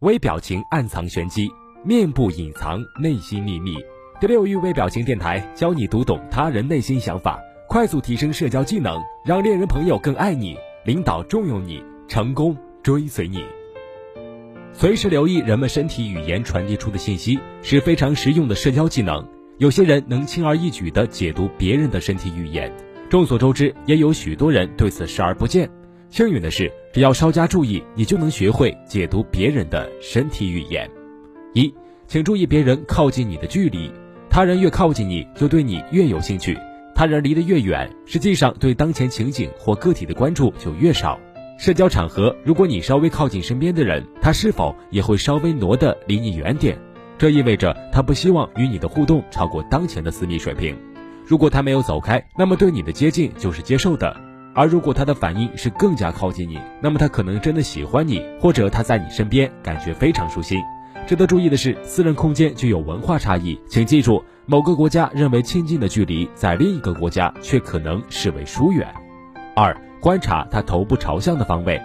微表情暗藏玄机，面部隐藏内心秘密。第六域微表情电台教你读懂他人内心想法，快速提升社交技能，让恋人朋友更爱你，领导重用你，成功追随你。随时留意人们身体语言传递出的信息，是非常实用的社交技能。有些人能轻而易举地解读别人的身体语言，众所周知，也有许多人对此视而不见。幸运的是，只要稍加注意，你就能学会解读别人的身体语言。一，请注意别人靠近你的距离。他人越靠近你，就对你越有兴趣；他人离得越远，实际上对当前情景或个体的关注就越少。社交场合，如果你稍微靠近身边的人，他是否也会稍微挪得离你远点？这意味着他不希望与你的互动超过当前的私密水平。如果他没有走开，那么对你的接近就是接受的；而如果他的反应是更加靠近你，那么他可能真的喜欢你，或者他在你身边感觉非常舒心。值得注意的是，私人空间具有文化差异，请记住，某个国家认为亲近的距离，在另一个国家却可能视为疏远。二、观察他头部朝向的方位，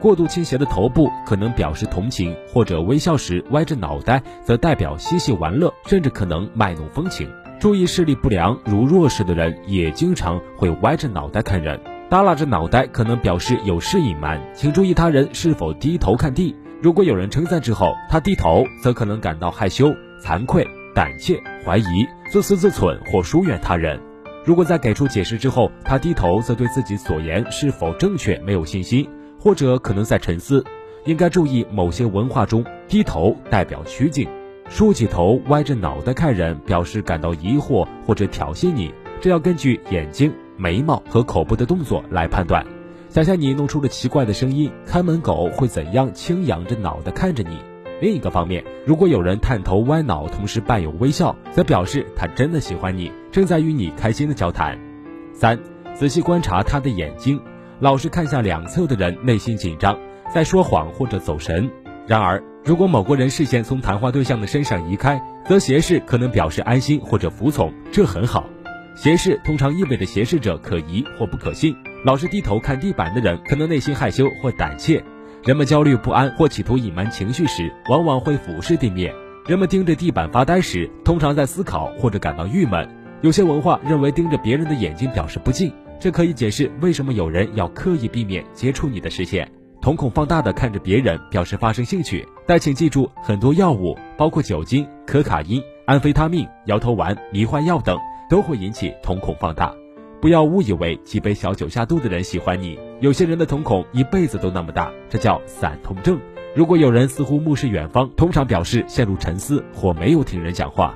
过度倾斜的头部可能表示同情，或者微笑时歪着脑袋则代表嬉戏玩乐，甚至可能卖弄风情。注意视力不良，如弱视的人也经常会歪着脑袋看人，耷拉着脑袋可能表示有事隐瞒，请注意他人是否低头看地。如果有人称赞之后，他低头，则可能感到害羞、惭愧、胆怯、怀疑、自私自忖或疏远他人。如果在给出解释之后，他低头，则对自己所言是否正确没有信心，或者可能在沉思。应该注意，某些文化中，低头代表趋近，竖起头、歪着脑袋看人，表示感到疑惑或者挑衅你。这要根据眼睛、眉毛和口部的动作来判断。想象你弄出了奇怪的声音，看门狗会怎样轻仰着脑袋看着你？另一个方面，如果有人探头歪脑，同时伴有微笑，则表示他真的喜欢你，正在与你开心的交谈。三，仔细观察他的眼睛，老是看向两侧的人内心紧张，在说谎或者走神。然而，如果某个人视线从谈话对象的身上移开，则斜视可能表示安心或者服从，这很好。斜视通常意味着斜视者可疑或不可信。老是低头看地板的人，可能内心害羞或胆怯。人们焦虑不安或企图隐瞒情绪时，往往会俯视地面。人们盯着地板发呆时，通常在思考或者感到郁闷。有些文化认为盯着别人的眼睛表示不敬，这可以解释为什么有人要刻意避免接触你的视线。瞳孔放大的看着别人，表示发生兴趣。但请记住，很多药物，包括酒精、可卡因、安非他命、摇头丸、迷幻药等，都会引起瞳孔放大。不要误以为几杯小酒下肚的人喜欢你。有些人的瞳孔一辈子都那么大，这叫散瞳症。如果有人似乎目视远方，通常表示陷入沉思或没有听人讲话。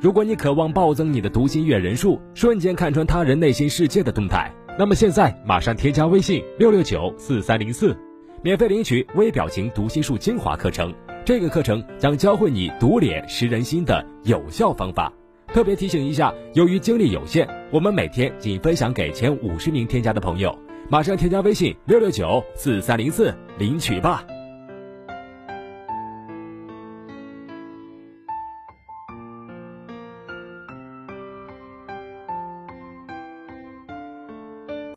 如果你渴望暴增你的读心阅人数，瞬间看穿他人内心世界的动态，那么现在马上添加微信六六九四三零四，免费领取微表情读心术精华课程。这个课程将教会你读脸识人心的有效方法。特别提醒一下，由于精力有限，我们每天仅分享给前五十名添加的朋友。马上添加微信六六九四三零四领取吧。